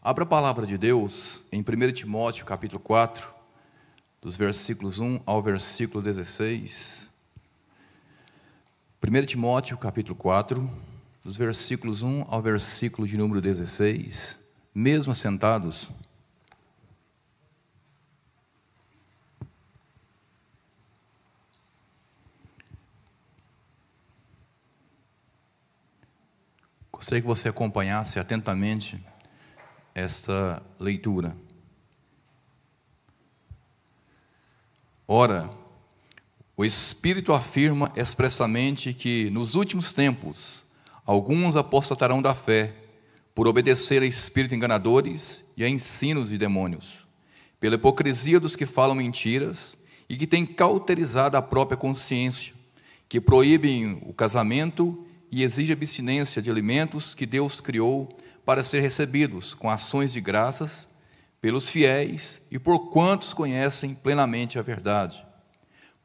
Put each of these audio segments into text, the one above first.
Abra a palavra de Deus em 1 Timóteo, capítulo 4, dos versículos 1 ao versículo 16. 1 Timóteo, capítulo 4, dos versículos 1 ao versículo de número 16. Mesmo assentados, Gostaria que você acompanhasse atentamente esta leitura. Ora, o Espírito afirma expressamente que nos últimos tempos alguns apostatarão da fé por obedecer a espíritos enganadores e a ensinos de demônios, pela hipocrisia dos que falam mentiras e que têm cauterizado a própria consciência, que proíbem o casamento e exigem abstinência de alimentos que Deus criou para ser recebidos com ações de graças pelos fiéis e por quantos conhecem plenamente a verdade.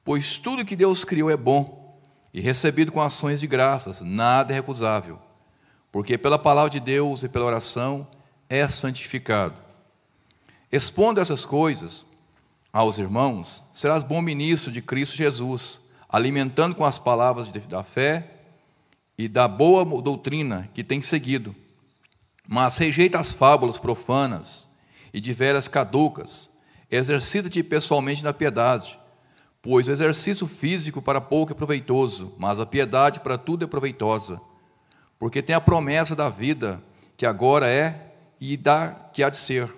Pois tudo que Deus criou é bom e recebido com ações de graças, nada é recusável, porque pela palavra de Deus e pela oração é santificado. Expondo essas coisas aos irmãos, serás bom ministro de Cristo Jesus, alimentando com as palavras da fé e da boa doutrina que tem seguido mas rejeita as fábulas profanas e de veras caducas. Exercita-te pessoalmente na piedade, pois o exercício físico para pouco é proveitoso, mas a piedade para tudo é proveitosa. Porque tem a promessa da vida, que agora é e da que há de ser.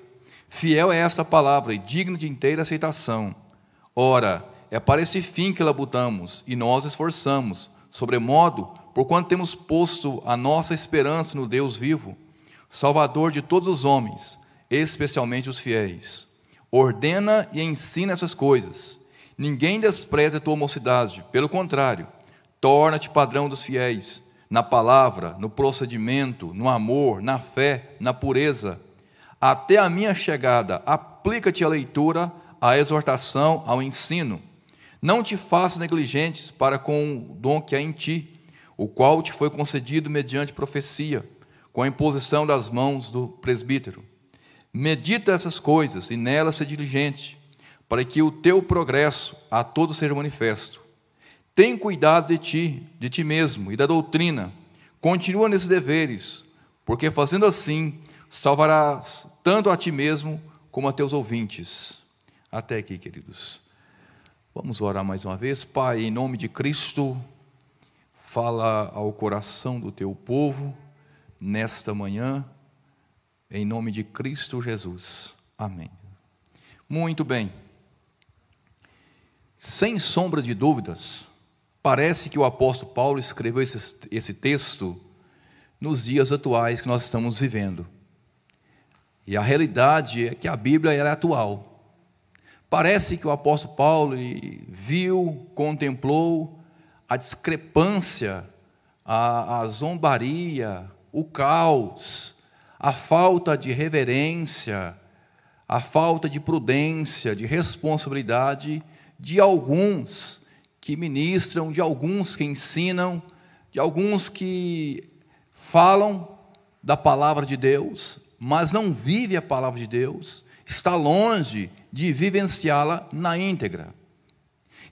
Fiel é esta palavra e digno de inteira aceitação. Ora, é para esse fim que labutamos e nós esforçamos, sobremodo, porquanto temos posto a nossa esperança no Deus vivo Salvador de todos os homens, especialmente os fiéis. Ordena e ensina essas coisas. Ninguém despreze a tua mocidade, pelo contrário, torna-te padrão dos fiéis, na palavra, no procedimento, no amor, na fé, na pureza. Até a minha chegada, aplica-te à leitura, à exortação, ao ensino. Não te faças negligentes para com o dom que há em ti, o qual te foi concedido mediante profecia com a imposição das mãos do presbítero. Medita essas coisas e nelas se diligente, para que o teu progresso a todos seja manifesto. Tem cuidado de ti, de ti mesmo e da doutrina. Continua nesses deveres, porque fazendo assim, salvarás tanto a ti mesmo como a teus ouvintes. Até aqui, queridos. Vamos orar mais uma vez. Pai, em nome de Cristo, fala ao coração do teu povo nesta manhã, em nome de Cristo Jesus. Amém. Muito bem. Sem sombra de dúvidas, parece que o apóstolo Paulo escreveu esse, esse texto nos dias atuais que nós estamos vivendo. E a realidade é que a Bíblia é atual. Parece que o apóstolo Paulo viu, contemplou a discrepância, a, a zombaria, o caos, a falta de reverência, a falta de prudência, de responsabilidade de alguns que ministram, de alguns que ensinam, de alguns que falam da palavra de Deus, mas não vive a palavra de Deus, está longe de vivenciá-la na íntegra.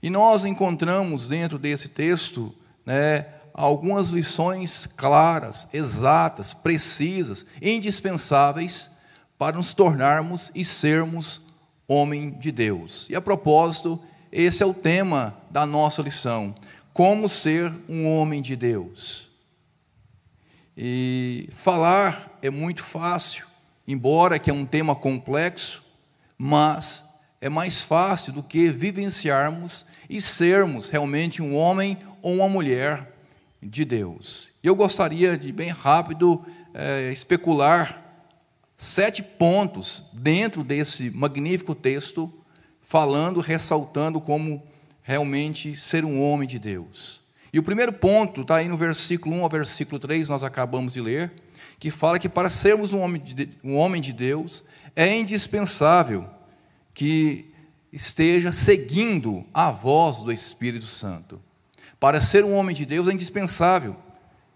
E nós encontramos dentro desse texto né, algumas lições claras, exatas, precisas, indispensáveis para nos tornarmos e sermos homem de Deus. E a propósito, esse é o tema da nossa lição: como ser um homem de Deus. E falar é muito fácil, embora que é um tema complexo, mas é mais fácil do que vivenciarmos e sermos realmente um homem ou uma mulher de Deus. Eu gostaria de, bem rápido, é, especular sete pontos dentro desse magnífico texto, falando, ressaltando como realmente ser um homem de Deus. E o primeiro ponto está aí no versículo 1 ao versículo 3, nós acabamos de ler, que fala que para sermos um homem de, um homem de Deus, é indispensável que esteja seguindo a voz do Espírito Santo. Para ser um homem de Deus é indispensável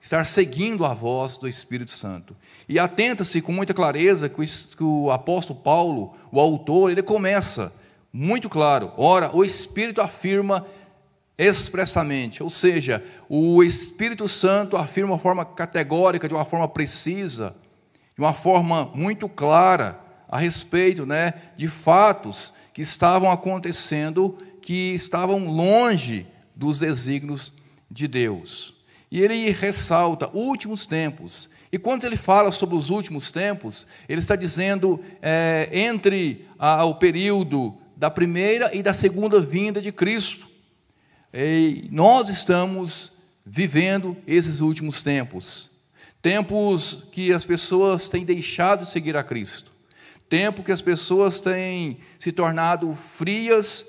estar seguindo a voz do Espírito Santo. E atenta-se com muita clareza que o apóstolo Paulo, o autor, ele começa muito claro. Ora, o Espírito afirma expressamente, ou seja, o Espírito Santo afirma de uma forma categórica, de uma forma precisa, de uma forma muito clara a respeito né, de fatos que estavam acontecendo, que estavam longe dos desígnios de Deus. E ele ressalta últimos tempos. E quando ele fala sobre os últimos tempos, ele está dizendo é, entre a, o período da primeira e da segunda vinda de Cristo. E nós estamos vivendo esses últimos tempos. Tempos que as pessoas têm deixado de seguir a Cristo. Tempo que as pessoas têm se tornado frias,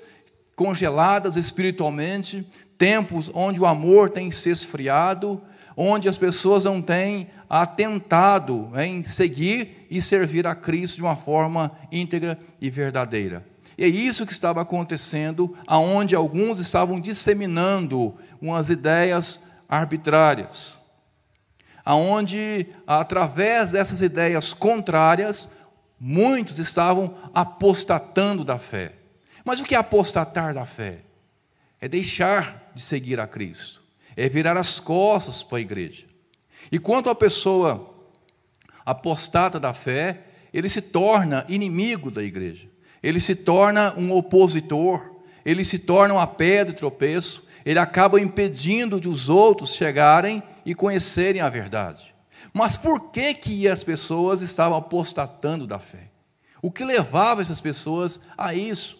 congeladas espiritualmente. Tempos onde o amor tem se esfriado, onde as pessoas não têm atentado em seguir e servir a Cristo de uma forma íntegra e verdadeira. E é isso que estava acontecendo, aonde alguns estavam disseminando umas ideias arbitrárias. Aonde, através dessas ideias contrárias, muitos estavam apostatando da fé. Mas o que é apostatar da fé? É deixar de seguir a Cristo, é virar as costas para a igreja. E quando a pessoa apostata da fé, ele se torna inimigo da igreja ele se torna um opositor, ele se torna uma pedra de tropeço, ele acaba impedindo de os outros chegarem e conhecerem a verdade. Mas por que que as pessoas estavam apostatando da fé? O que levava essas pessoas a isso?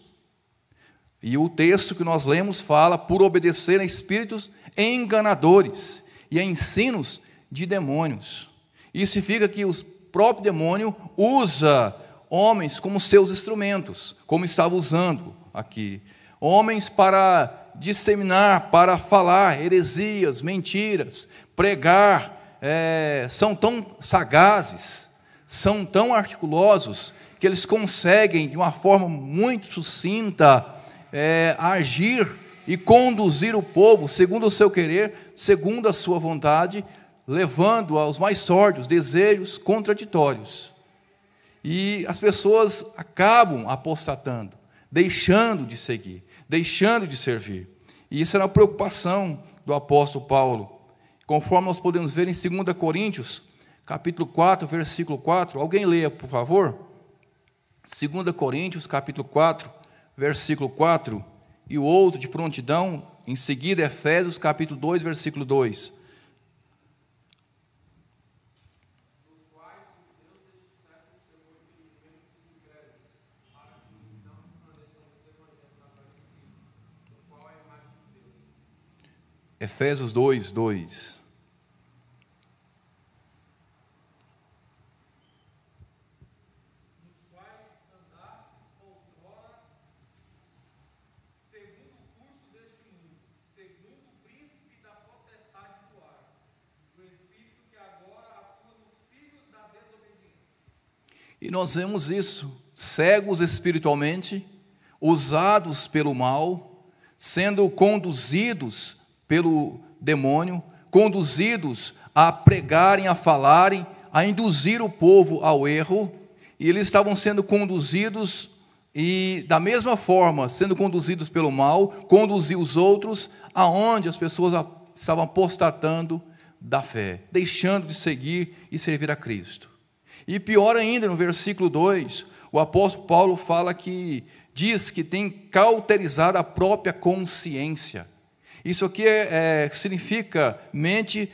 E o texto que nós lemos fala por obedecer a espíritos enganadores e a ensinos de demônios. Isso significa que o próprio demônio usa homens como seus instrumentos, como estava usando aqui. Homens para disseminar, para falar heresias, mentiras, pregar, é, são tão sagazes, são tão articulosos, que eles conseguem, de uma forma muito sucinta, é, agir e conduzir o povo segundo o seu querer, segundo a sua vontade, levando aos mais sórdios desejos contraditórios. E as pessoas acabam apostatando, deixando de seguir, deixando de servir. E isso era uma preocupação do apóstolo Paulo. Conforme nós podemos ver em 2 Coríntios, capítulo 4, versículo 4. Alguém leia, por favor? 2 Coríntios, capítulo 4, versículo 4. E o outro de prontidão, em seguida, Efésios, capítulo 2, versículo 2. Efésios 2, 2. E nós vemos isso, cegos espiritualmente, usados pelo mal, sendo conduzidos pelo demônio, conduzidos a pregarem, a falarem, a induzir o povo ao erro, e eles estavam sendo conduzidos e da mesma forma, sendo conduzidos pelo mal, conduzir os outros aonde as pessoas estavam apostatando da fé, deixando de seguir e servir a Cristo. E pior ainda, no versículo 2, o apóstolo Paulo fala que diz que tem cauterizado a própria consciência. Isso aqui é, é, significa mente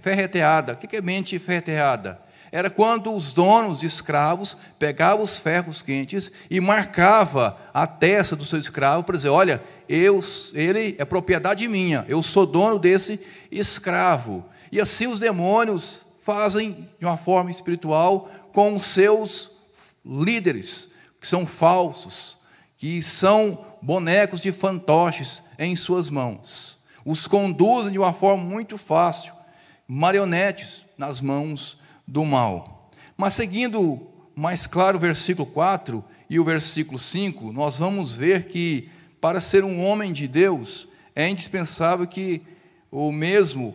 ferreteada. O que é mente ferreteada? Era quando os donos de escravos pegavam os ferros quentes e marcava a testa do seu escravo para dizer, olha, eu, ele é propriedade minha, eu sou dono desse escravo. E assim os demônios fazem de uma forma espiritual com seus líderes, que são falsos, que são bonecos de fantoches em suas mãos. Os conduzem de uma forma muito fácil, marionetes nas mãos do mal. Mas seguindo mais claro o versículo 4 e o versículo 5, nós vamos ver que para ser um homem de Deus é indispensável que o mesmo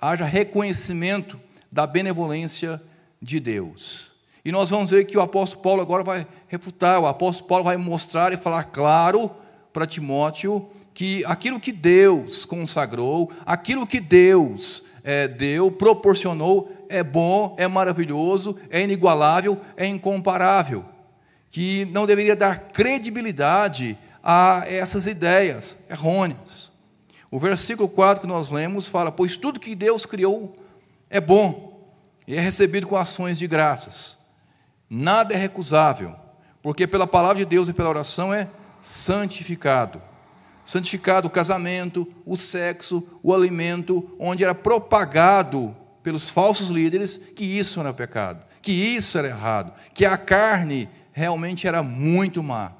haja reconhecimento da benevolência de Deus. E nós vamos ver que o apóstolo Paulo agora vai refutar, o apóstolo Paulo vai mostrar e falar claro para Timóteo que aquilo que Deus consagrou, aquilo que Deus é, deu, proporcionou, é bom, é maravilhoso, é inigualável, é incomparável. Que não deveria dar credibilidade a essas ideias errôneas. O versículo 4 que nós lemos fala: Pois tudo que Deus criou é bom e é recebido com ações de graças. Nada é recusável, porque pela palavra de Deus e pela oração é santificado santificado o casamento, o sexo, o alimento, onde era propagado pelos falsos líderes que isso era pecado, que isso era errado, que a carne realmente era muito má,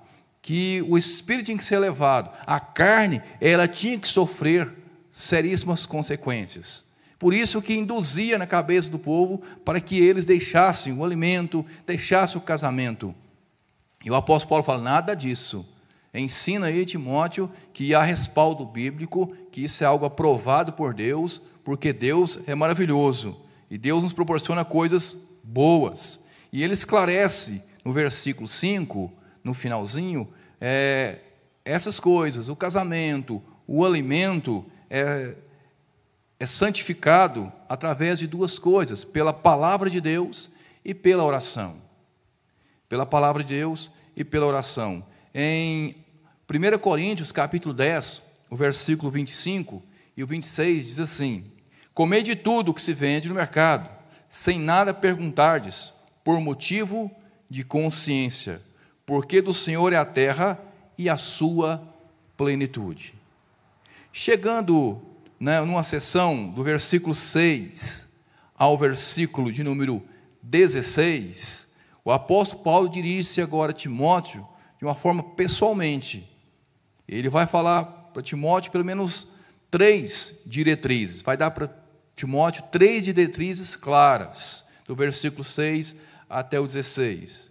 que o espírito tinha que ser elevado, a carne ela tinha que sofrer seríssimas consequências. Por isso que induzia na cabeça do povo para que eles deixassem o alimento, deixassem o casamento. E o apóstolo Paulo fala: nada disso Ensina aí, Timóteo, que há respaldo bíblico, que isso é algo aprovado por Deus, porque Deus é maravilhoso e Deus nos proporciona coisas boas. E ele esclarece no versículo 5, no finalzinho, é, essas coisas, o casamento, o alimento, é, é santificado através de duas coisas: pela palavra de Deus e pela oração. Pela palavra de Deus e pela oração. Em 1 Coríntios, capítulo 10, o versículo 25 e o 26 diz assim: Comei de tudo que se vende no mercado, sem nada perguntardes, por motivo de consciência, porque do Senhor é a terra e a sua plenitude. Chegando né, numa sessão do versículo 6 ao versículo de número 16, o apóstolo Paulo dirige-se agora a Timóteo de uma forma pessoalmente. Ele vai falar para Timóteo pelo menos três diretrizes. Vai dar para Timóteo três diretrizes claras, do versículo 6 até o 16.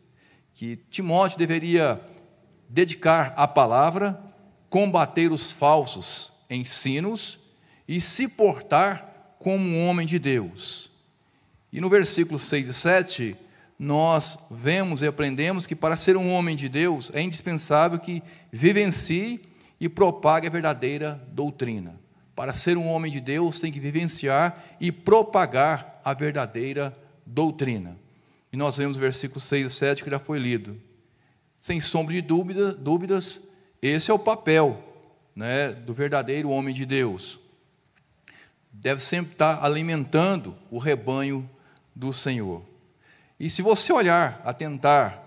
Que Timóteo deveria dedicar a palavra, combater os falsos ensinos e se portar como um homem de Deus. E no versículo 6 e 7, nós vemos e aprendemos que para ser um homem de Deus é indispensável que vivencie e propague a verdadeira doutrina. Para ser um homem de Deus, tem que vivenciar e propagar a verdadeira doutrina. E nós vemos o versículo 6 e 7 que já foi lido. Sem sombra de dúvida, dúvidas, esse é o papel né, do verdadeiro homem de Deus. Deve sempre estar alimentando o rebanho do Senhor. E se você olhar, atentar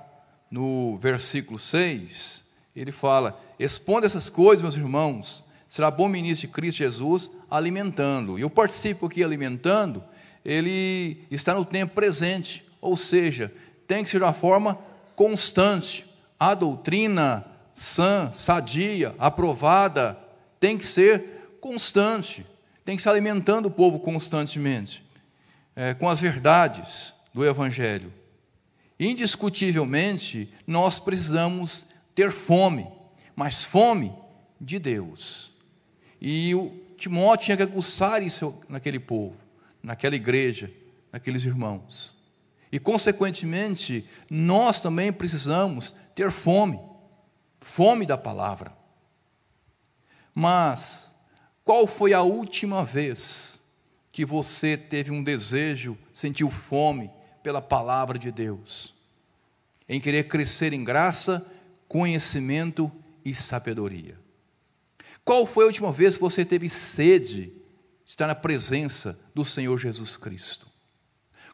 no versículo 6, ele fala: Exponda essas coisas, meus irmãos, será bom ministro de Cristo Jesus, alimentando. E eu participo aqui alimentando, ele está no tempo presente, ou seja, tem que ser de uma forma constante. A doutrina sã, sadia, aprovada, tem que ser constante, tem que se alimentando o povo constantemente, é, com as verdades do Evangelho. Indiscutivelmente, nós precisamos ter fome, mas fome de Deus. E o Timóteo tinha que aguçar isso naquele povo, naquela igreja, naqueles irmãos. E, consequentemente, nós também precisamos ter fome, fome da palavra. Mas, qual foi a última vez que você teve um desejo, sentiu fome pela palavra de Deus, em querer crescer em graça, conhecimento e sabedoria. Qual foi a última vez que você teve sede de estar na presença do Senhor Jesus Cristo?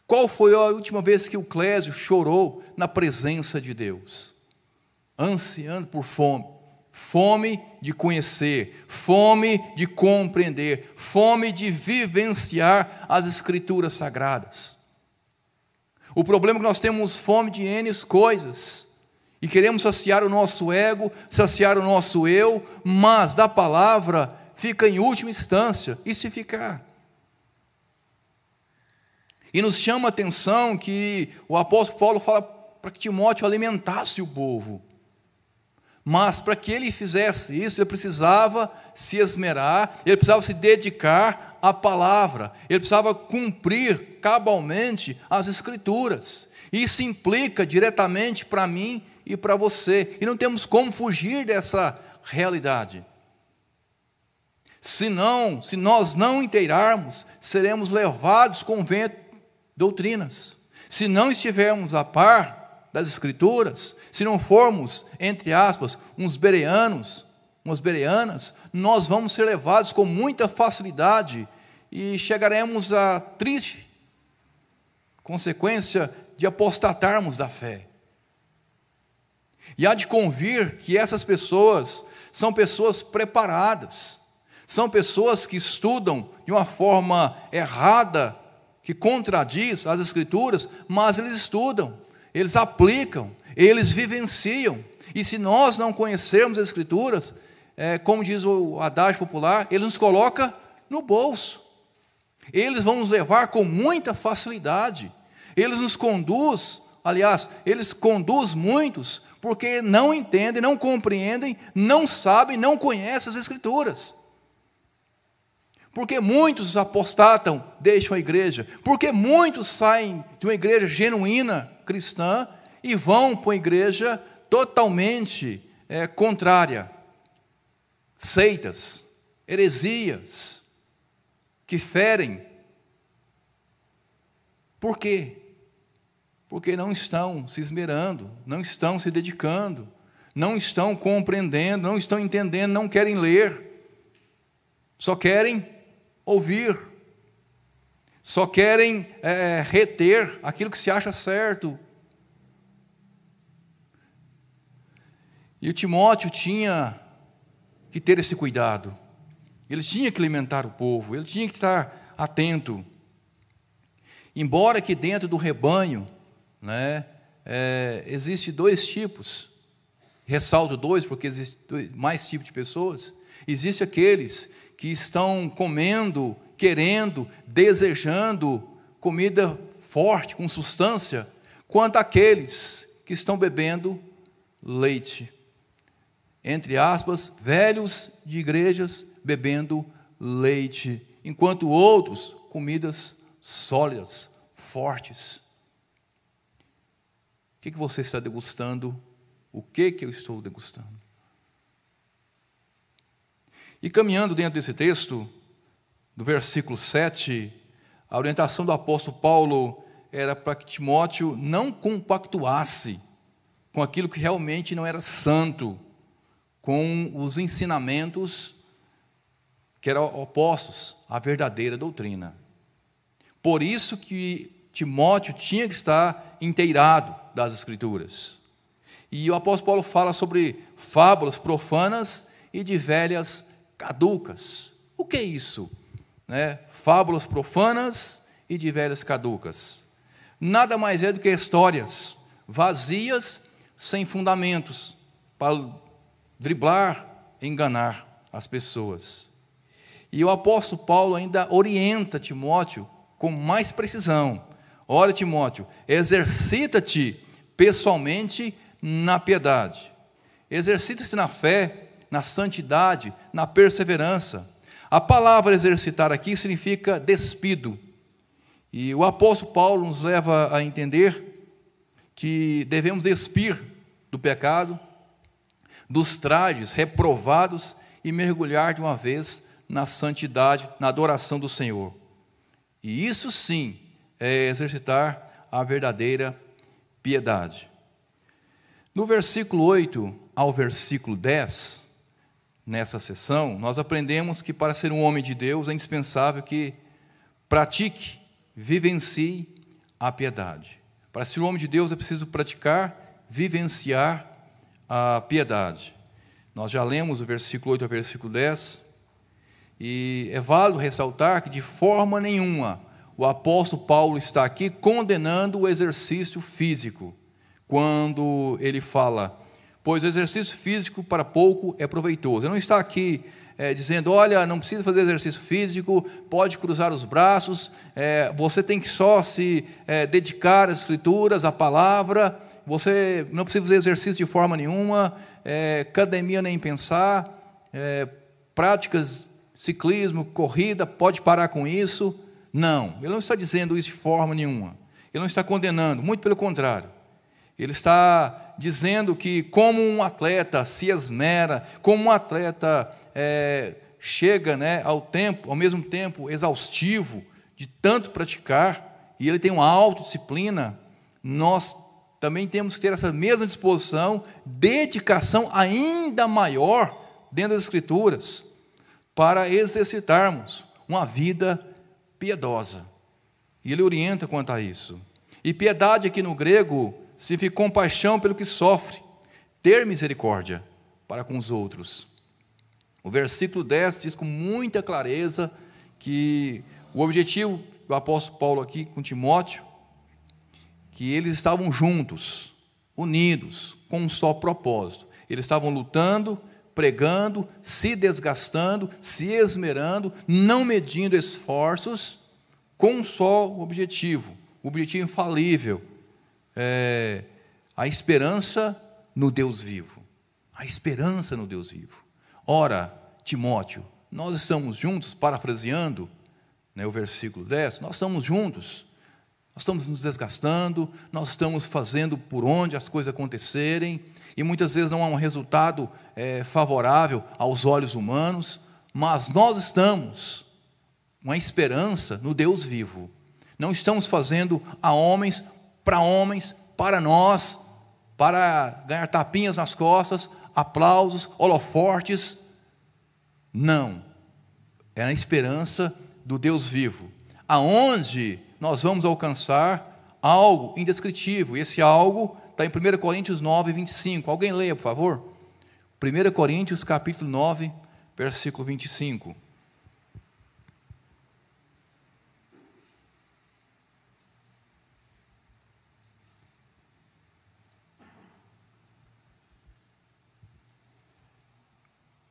Qual foi a última vez que o Clésio chorou na presença de Deus? Ansiando por fome, fome de conhecer, fome de compreender, fome de vivenciar as Escrituras sagradas. O problema é que nós temos fome de N coisas. E queremos saciar o nosso ego, saciar o nosso eu, mas da palavra fica em última instância, e se ficar. E nos chama a atenção que o apóstolo Paulo fala para que Timóteo alimentasse o povo. Mas para que ele fizesse isso, ele precisava se esmerar, ele precisava se dedicar a palavra, ele precisava cumprir cabalmente as Escrituras. Isso implica diretamente para mim e para você, e não temos como fugir dessa realidade. Se não, se nós não inteirarmos, seremos levados com vento doutrinas. Se não estivermos a par das Escrituras, se não formos, entre aspas, uns bereanos, umas bereanas, nós vamos ser levados com muita facilidade e chegaremos a triste consequência de apostatarmos da fé. E há de convir que essas pessoas são pessoas preparadas, são pessoas que estudam de uma forma errada, que contradiz as Escrituras, mas eles estudam, eles aplicam, eles vivenciam. E se nós não conhecermos as Escrituras, é, como diz o adágio popular, ele nos coloca no bolso. Eles vão nos levar com muita facilidade. Eles nos conduz, aliás, eles conduz muitos porque não entendem, não compreendem, não sabem, não conhecem as Escrituras. Porque muitos apostatam, deixam a igreja. Porque muitos saem de uma igreja genuína cristã e vão para uma igreja totalmente é, contrária. Seitas, heresias, que ferem. Por quê? Porque não estão se esmerando, não estão se dedicando, não estão compreendendo, não estão entendendo, não querem ler, só querem ouvir, só querem é, reter aquilo que se acha certo. E o Timóteo tinha que ter esse cuidado, ele tinha que alimentar o povo, ele tinha que estar atento. Embora que dentro do rebanho, né, é, existe dois tipos, ressalto dois porque existem mais tipos de pessoas. Existe aqueles que estão comendo, querendo, desejando comida forte, com substância, quanto aqueles que estão bebendo leite. Entre aspas, velhos de igrejas bebendo leite, enquanto outros, comidas sólidas, fortes. O que, você está degustando? O que, que eu estou degustando? E caminhando dentro desse texto, do versículo 7, a orientação do apóstolo Paulo era para que Timóteo não compactuasse com aquilo que realmente não era santo, com os ensinamentos que eram opostos à verdadeira doutrina. Por isso que Timóteo tinha que estar inteirado das Escrituras. E o apóstolo Paulo fala sobre fábulas profanas e de velhas caducas. O que é isso? Né? Fábulas profanas e de velhas caducas. Nada mais é do que histórias vazias, sem fundamentos, para driblar, enganar as pessoas. E o apóstolo Paulo ainda orienta Timóteo com mais precisão. Olha, Timóteo, exercita-te pessoalmente na piedade. Exercita-se na fé, na santidade, na perseverança. A palavra exercitar aqui significa despido. E o apóstolo Paulo nos leva a entender que devemos despir do pecado, dos trajes reprovados e mergulhar de uma vez na santidade, na adoração do Senhor. E isso sim é exercitar a verdadeira piedade. No versículo 8 ao versículo 10, nessa sessão, nós aprendemos que para ser um homem de Deus é indispensável que pratique, vivencie a piedade. Para ser um homem de Deus é preciso praticar, vivenciar a piedade. Nós já lemos o versículo 8 ao versículo 10, e é válido ressaltar que de forma nenhuma o apóstolo Paulo está aqui condenando o exercício físico, quando ele fala pois o exercício físico para pouco é proveitoso. Ele não está aqui é, dizendo, olha, não precisa fazer exercício físico, pode cruzar os braços, é, você tem que só se é, dedicar às escrituras, à palavra, você não precisa fazer exercício de forma nenhuma, academia nem pensar, práticas ciclismo, corrida, pode parar com isso. Não, ele não está dizendo isso de forma nenhuma. Ele não está condenando, muito pelo contrário. Ele está dizendo que, como um atleta se esmera, como um atleta é, chega né, ao tempo, ao mesmo tempo exaustivo de tanto praticar, e ele tem uma autodisciplina, nós também temos que ter essa mesma disposição, dedicação ainda maior dentro das Escrituras, para exercitarmos uma vida piedosa. E ele orienta quanto a isso. E piedade aqui no grego significa compaixão pelo que sofre, ter misericórdia para com os outros. O versículo 10 diz com muita clareza que o objetivo do apóstolo Paulo aqui com Timóteo, que eles estavam juntos, unidos, com um só propósito. Eles estavam lutando, pregando, se desgastando, se esmerando, não medindo esforços, com um só objetivo, o objetivo infalível, é, a esperança no Deus vivo. A esperança no Deus vivo. Ora, Timóteo, nós estamos juntos, parafraseando né, o versículo 10, nós estamos juntos. Nós estamos nos desgastando, nós estamos fazendo por onde as coisas acontecerem, e muitas vezes não há um resultado é, favorável aos olhos humanos, mas nós estamos com a esperança no Deus vivo. Não estamos fazendo a homens para homens, para nós, para ganhar tapinhas nas costas, aplausos, holofortes. Não. É na esperança do Deus vivo, aonde nós vamos alcançar algo indescritível. E esse algo está em 1 Coríntios 9, 25. Alguém leia, por favor? 1 Coríntios capítulo 9, versículo 25.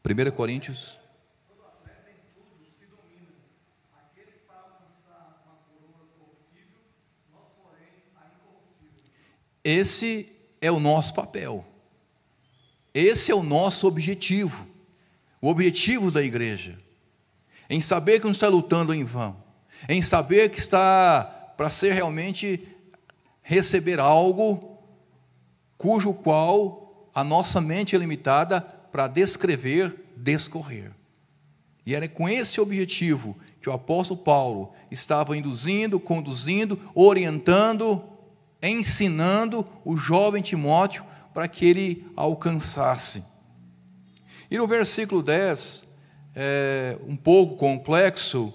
1 Coríntios. Esse é o nosso papel. Esse é o nosso objetivo. O objetivo da igreja. Em saber que não está lutando em vão. Em saber que está para ser realmente receber algo cujo qual a nossa mente é limitada para descrever, descorrer. E era com esse objetivo que o apóstolo Paulo estava induzindo, conduzindo, orientando, ensinando o jovem Timóteo para que ele alcançasse. E no versículo 10, é um pouco complexo,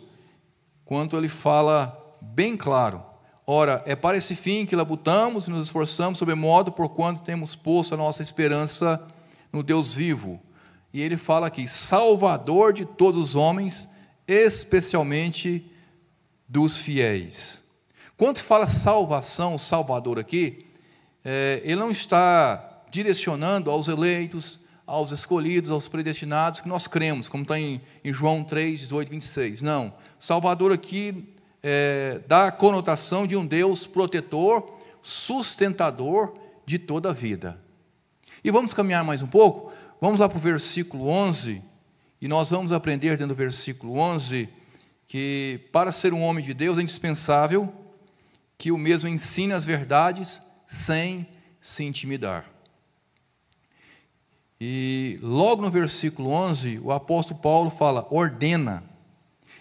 quando ele fala bem claro: Ora, é para esse fim que labutamos e nos esforçamos, sob modo por quanto temos posto a nossa esperança no Deus vivo. E ele fala aqui, Salvador de todos os homens, especialmente dos fiéis. Quando fala salvação, Salvador aqui, é, ele não está direcionando aos eleitos, aos escolhidos, aos predestinados, que nós cremos, como está em, em João 3, 18, 26. Não. Salvador aqui é, dá a conotação de um Deus protetor, sustentador de toda a vida. E vamos caminhar mais um pouco? Vamos lá para o versículo 11, e nós vamos aprender dentro do versículo 11 que para ser um homem de Deus é indispensável que o mesmo ensine as verdades sem se intimidar. E logo no versículo 11, o apóstolo Paulo fala, ordena.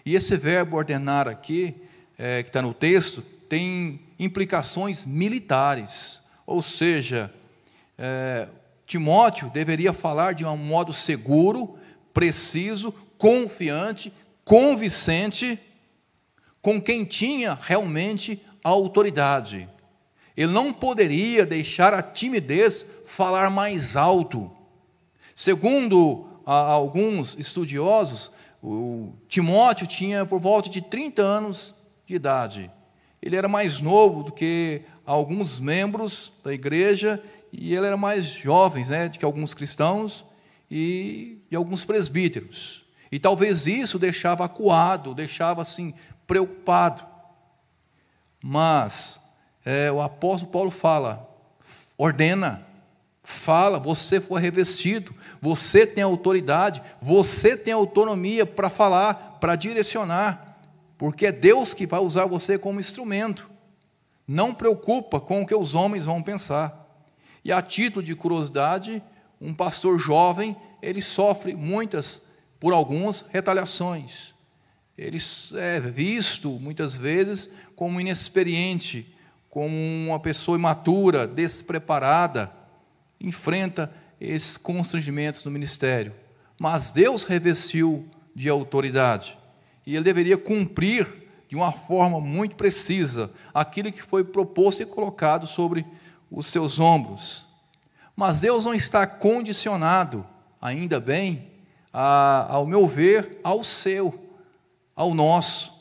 E esse verbo ordenar aqui, é, que está no texto, tem implicações militares. Ou seja, é, Timóteo deveria falar de um modo seguro, preciso, confiante, convincente, com quem tinha realmente a autoridade. Ele não poderia deixar a timidez falar mais alto. Segundo alguns estudiosos, o Timóteo tinha por volta de 30 anos de idade. Ele era mais novo do que alguns membros da igreja e ele era mais jovem né, do que alguns cristãos e, e alguns presbíteros. E talvez isso deixava acuado, deixava assim preocupado. Mas é, o apóstolo Paulo fala, ordena, Fala, você foi revestido, você tem autoridade, você tem autonomia para falar, para direcionar, porque é Deus que vai usar você como instrumento. Não preocupa com o que os homens vão pensar. E a título de curiosidade, um pastor jovem, ele sofre muitas, por algumas, retaliações. Ele é visto, muitas vezes, como inexperiente, como uma pessoa imatura, despreparada, enfrenta esses constrangimentos no ministério. Mas Deus revestiu de autoridade. E ele deveria cumprir de uma forma muito precisa aquilo que foi proposto e colocado sobre os seus ombros. Mas Deus não está condicionado, ainda bem, a, ao meu ver, ao seu, ao nosso.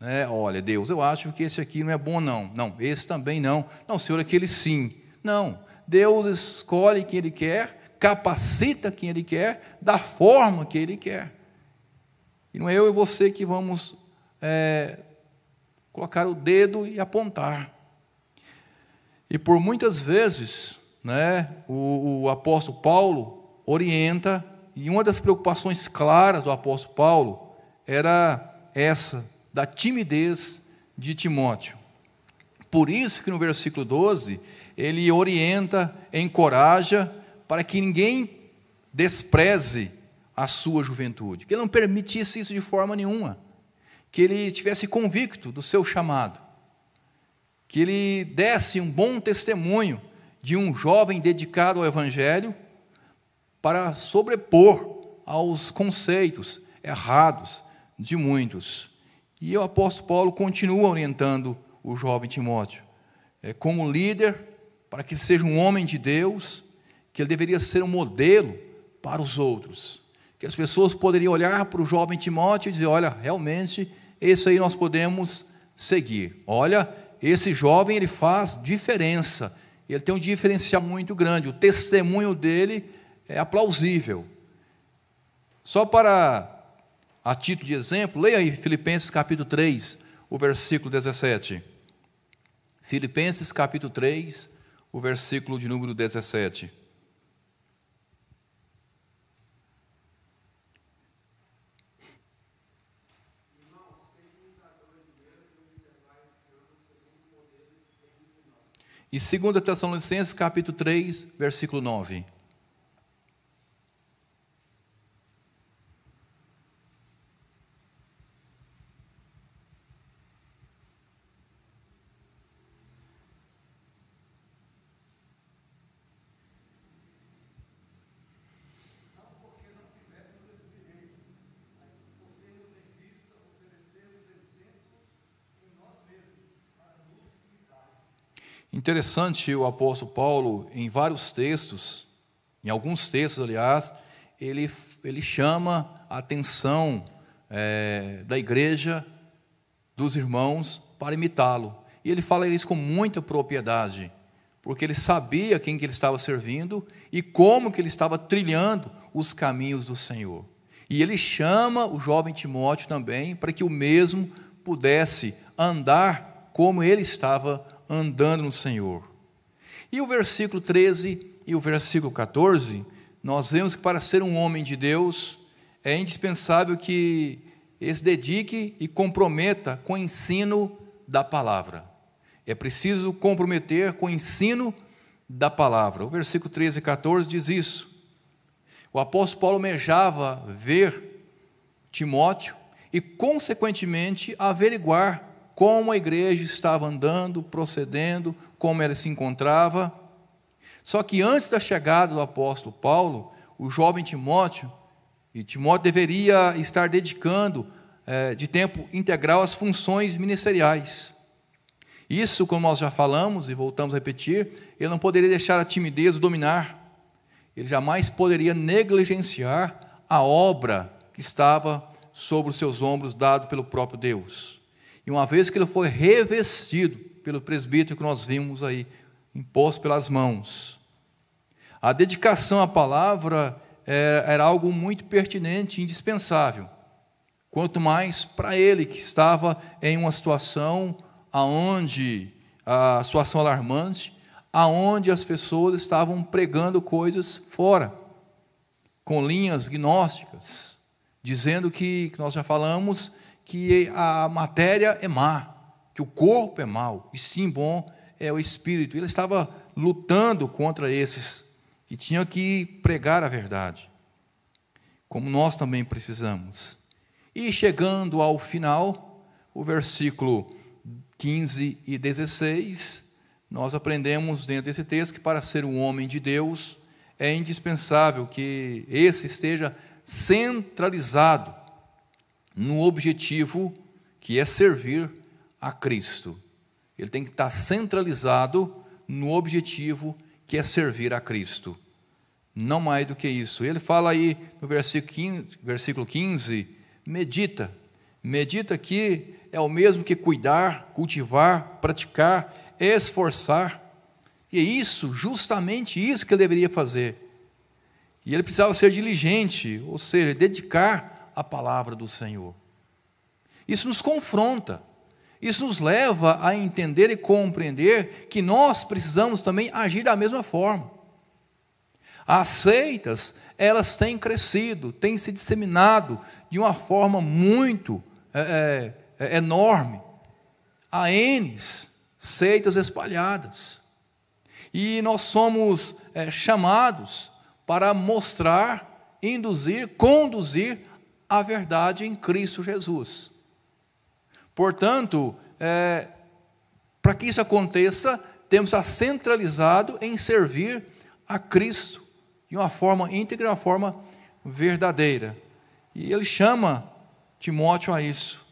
É, olha, Deus, eu acho que esse aqui não é bom, não. Não, esse também não. Não, Senhor, aquele sim. Não, Deus escolhe quem Ele quer, capacita quem Ele quer, da forma que Ele quer. E não é eu e você que vamos é, colocar o dedo e apontar. E por muitas vezes, né, o, o apóstolo Paulo orienta, e uma das preocupações claras do apóstolo Paulo era essa, da timidez de Timóteo. Por isso que no versículo 12, ele orienta, encoraja, para que ninguém despreze a sua juventude, que ele não permitisse isso de forma nenhuma, que ele tivesse convicto do seu chamado, que ele desse um bom testemunho de um jovem dedicado ao Evangelho para sobrepor aos conceitos errados de muitos. E o apóstolo Paulo continua orientando o jovem Timóteo, é, como líder, para que seja um homem de Deus, que ele deveria ser um modelo para os outros. Que as pessoas poderiam olhar para o jovem Timóteo e dizer: olha, realmente, esse aí nós podemos seguir. Olha, esse jovem ele faz diferença, ele tem um diferencial muito grande, o testemunho dele é aplausível. Só para a título de exemplo, leia aí Filipenses capítulo 3, o versículo 17. Filipenses capítulo 3, o versículo de número 17. E 2 Tessalonicenses capítulo 3, versículo 9. Interessante o apóstolo Paulo, em vários textos, em alguns textos, aliás, ele, ele chama a atenção é, da igreja, dos irmãos, para imitá-lo. E ele fala isso com muita propriedade, porque ele sabia quem que ele estava servindo e como que ele estava trilhando os caminhos do Senhor. E ele chama o jovem Timóteo também para que o mesmo pudesse andar como ele estava andando no Senhor. E o versículo 13 e o versículo 14, nós vemos que para ser um homem de Deus é indispensável que ele se dedique e comprometa com o ensino da palavra. É preciso comprometer com o ensino da palavra. O versículo 13 e 14 diz isso. O apóstolo Paulo almejava ver Timóteo e, consequentemente, averiguar como a igreja estava andando, procedendo, como ela se encontrava. Só que antes da chegada do apóstolo Paulo, o jovem Timóteo, e Timóteo deveria estar dedicando é, de tempo integral às funções ministeriais. Isso, como nós já falamos e voltamos a repetir, ele não poderia deixar a timidez dominar. Ele jamais poderia negligenciar a obra que estava sobre os seus ombros, dado pelo próprio Deus. E uma vez que ele foi revestido pelo presbítero que nós vimos aí, imposto pelas mãos, a dedicação à palavra era, era algo muito pertinente e indispensável. Quanto mais para ele que estava em uma situação aonde a situação alarmante, aonde as pessoas estavam pregando coisas fora, com linhas gnósticas, dizendo que, que nós já falamos, que a matéria é má, que o corpo é mau, e sim bom é o espírito. Ele estava lutando contra esses e tinha que pregar a verdade, como nós também precisamos. E chegando ao final, o versículo 15 e 16, nós aprendemos dentro desse texto que para ser um homem de Deus é indispensável que esse esteja centralizado no objetivo que é servir a Cristo. Ele tem que estar centralizado no objetivo que é servir a Cristo. Não mais do que isso. Ele fala aí no versículo 15, versículo 15 medita. Medita que é o mesmo que cuidar, cultivar, praticar, esforçar. E é isso, justamente isso que ele deveria fazer. E ele precisava ser diligente, ou seja, dedicar a palavra do Senhor. Isso nos confronta. Isso nos leva a entender e compreender que nós precisamos também agir da mesma forma. As seitas, elas têm crescido, têm se disseminado de uma forma muito é, é, é enorme. Há N seitas espalhadas. E nós somos é, chamados para mostrar, induzir, conduzir a verdade em Cristo Jesus. Portanto, é, para que isso aconteça, temos estar centralizado em servir a Cristo de uma forma íntegra, uma forma verdadeira. E ele chama Timóteo a isso.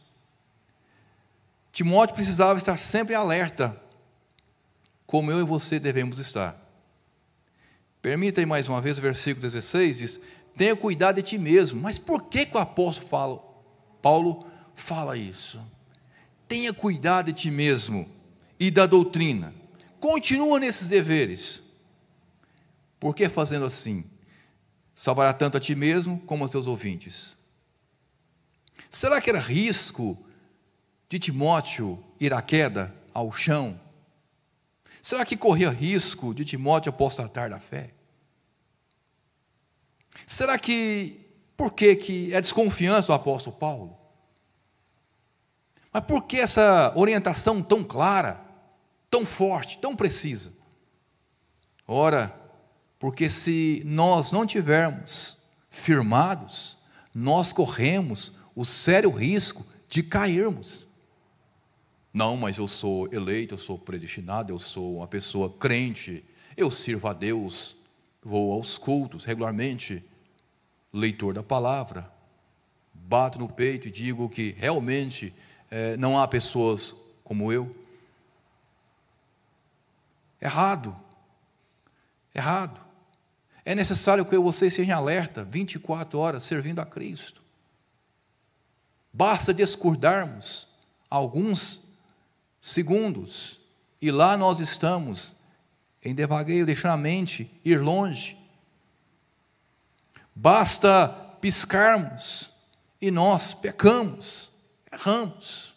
Timóteo precisava estar sempre alerta, como eu e você devemos estar. Permita aí mais uma vez o versículo 16, diz, tenha cuidado de ti mesmo. Mas por que, que o apóstolo fala, Paulo fala isso? Tenha cuidado de ti mesmo e da doutrina. Continua nesses deveres. Por que fazendo assim? Salvará tanto a ti mesmo como aos teus ouvintes. Será que era risco de Timóteo ir à queda, ao chão? Será que corria risco de Timóteo apostatar da fé? Será que, por que, que é desconfiança do apóstolo Paulo? Mas por que essa orientação tão clara, tão forte, tão precisa? Ora, porque se nós não tivermos firmados, nós corremos o sério risco de cairmos. Não, mas eu sou eleito, eu sou predestinado, eu sou uma pessoa crente, eu sirvo a Deus, vou aos cultos regularmente, leitor da palavra, bato no peito e digo que realmente é, não há pessoas como eu. Errado. Errado. É necessário que você seja alerta 24 horas servindo a Cristo. Basta descordarmos alguns segundos e lá nós estamos em devagueio, deixando a mente ir longe. Basta piscarmos e nós pecamos erramos.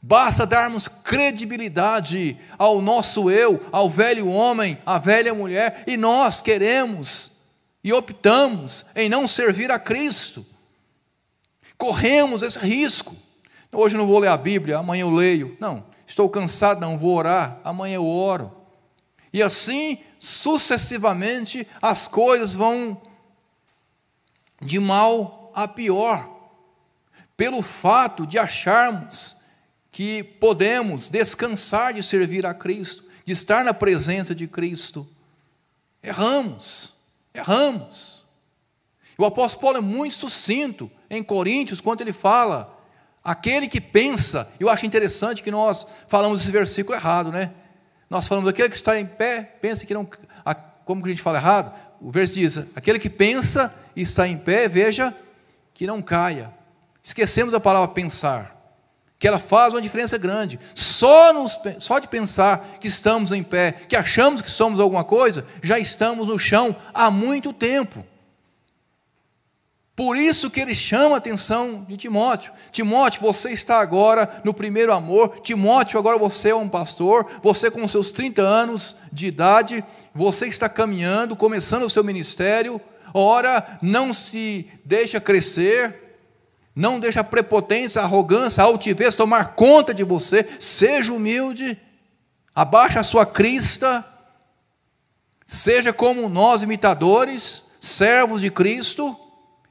Basta darmos credibilidade ao nosso eu, ao velho homem, à velha mulher, e nós queremos e optamos em não servir a Cristo. Corremos esse risco. Hoje eu não vou ler a Bíblia, amanhã eu leio. Não, estou cansado, não vou orar, amanhã eu oro. E assim, sucessivamente, as coisas vão de mal a pior pelo fato de acharmos que podemos descansar de servir a Cristo, de estar na presença de Cristo. Erramos, erramos. O apóstolo Paulo é muito sucinto em Coríntios quando ele fala: aquele que pensa, eu acho interessante que nós falamos esse versículo errado, né? Nós falamos aquele que está em pé, pensa que não. Como que a gente fala errado? O verso diz: aquele que pensa está em pé, veja que não caia. Esquecemos a palavra pensar, que ela faz uma diferença grande. Só, nos, só de pensar que estamos em pé, que achamos que somos alguma coisa, já estamos no chão há muito tempo. Por isso que ele chama a atenção de Timóteo. Timóteo, você está agora no primeiro amor. Timóteo, agora você é um pastor. Você, com seus 30 anos de idade, você está caminhando, começando o seu ministério. Ora, não se deixa crescer, não deixa a prepotência, a arrogância, a altivez tomar conta de você. Seja humilde, abaixa a sua crista, seja como nós, imitadores, servos de Cristo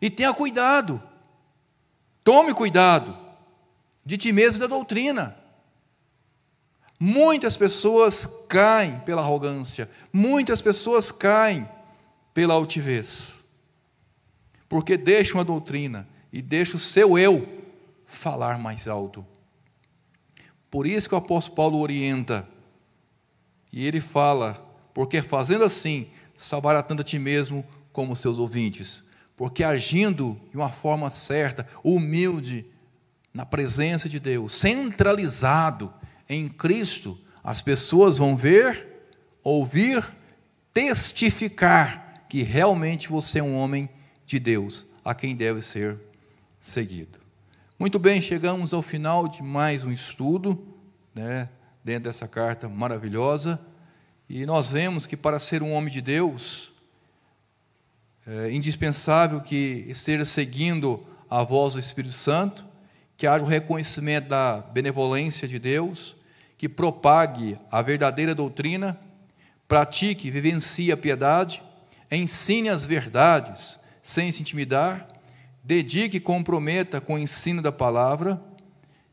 e tenha cuidado. Tome cuidado de ti mesmo e da doutrina. Muitas pessoas caem pela arrogância, muitas pessoas caem pela altivez, porque deixam a doutrina e deixam o seu eu falar mais alto. Por isso que o apóstolo Paulo orienta, e ele fala, porque fazendo assim, salvará tanto a ti mesmo como seus ouvintes. Porque agindo de uma forma certa, humilde, na presença de Deus, centralizado em Cristo, as pessoas vão ver, ouvir, testificar que realmente você é um homem de Deus, a quem deve ser seguido. Muito bem, chegamos ao final de mais um estudo, né, dentro dessa carta maravilhosa, e nós vemos que para ser um homem de Deus, é indispensável que esteja seguindo a voz do Espírito Santo, que haja o reconhecimento da benevolência de Deus, que propague a verdadeira doutrina, pratique, vivencie a piedade, ensine as verdades sem se intimidar, dedique e comprometa com o ensino da palavra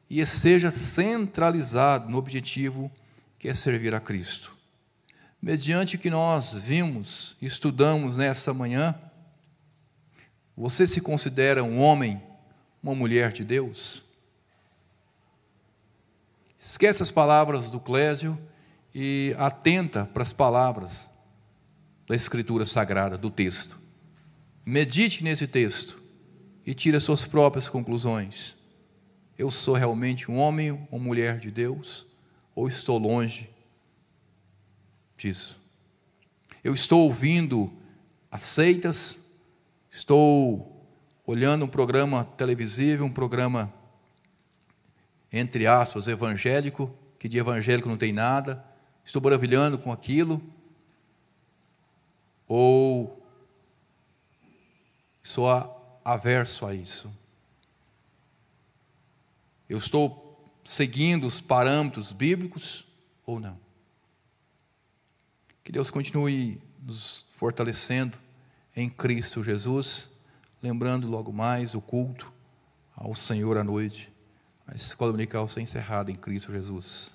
e seja centralizado no objetivo que é servir a Cristo mediante o que nós vimos, estudamos nessa manhã, você se considera um homem, uma mulher de Deus? Esquece as palavras do Clésio e atenta para as palavras da Escritura Sagrada, do texto. Medite nesse texto e tire as suas próprias conclusões. Eu sou realmente um homem ou mulher de Deus? Ou estou longe disso. Eu estou ouvindo as seitas, estou olhando um programa televisivo, um programa, entre aspas, evangélico, que de evangélico não tem nada, estou maravilhando com aquilo, ou sou averso a isso. Eu estou seguindo os parâmetros bíblicos ou não? Que Deus continue nos fortalecendo em Cristo Jesus, lembrando logo mais o culto ao Senhor à noite. A escola dominical está encerrada em Cristo Jesus.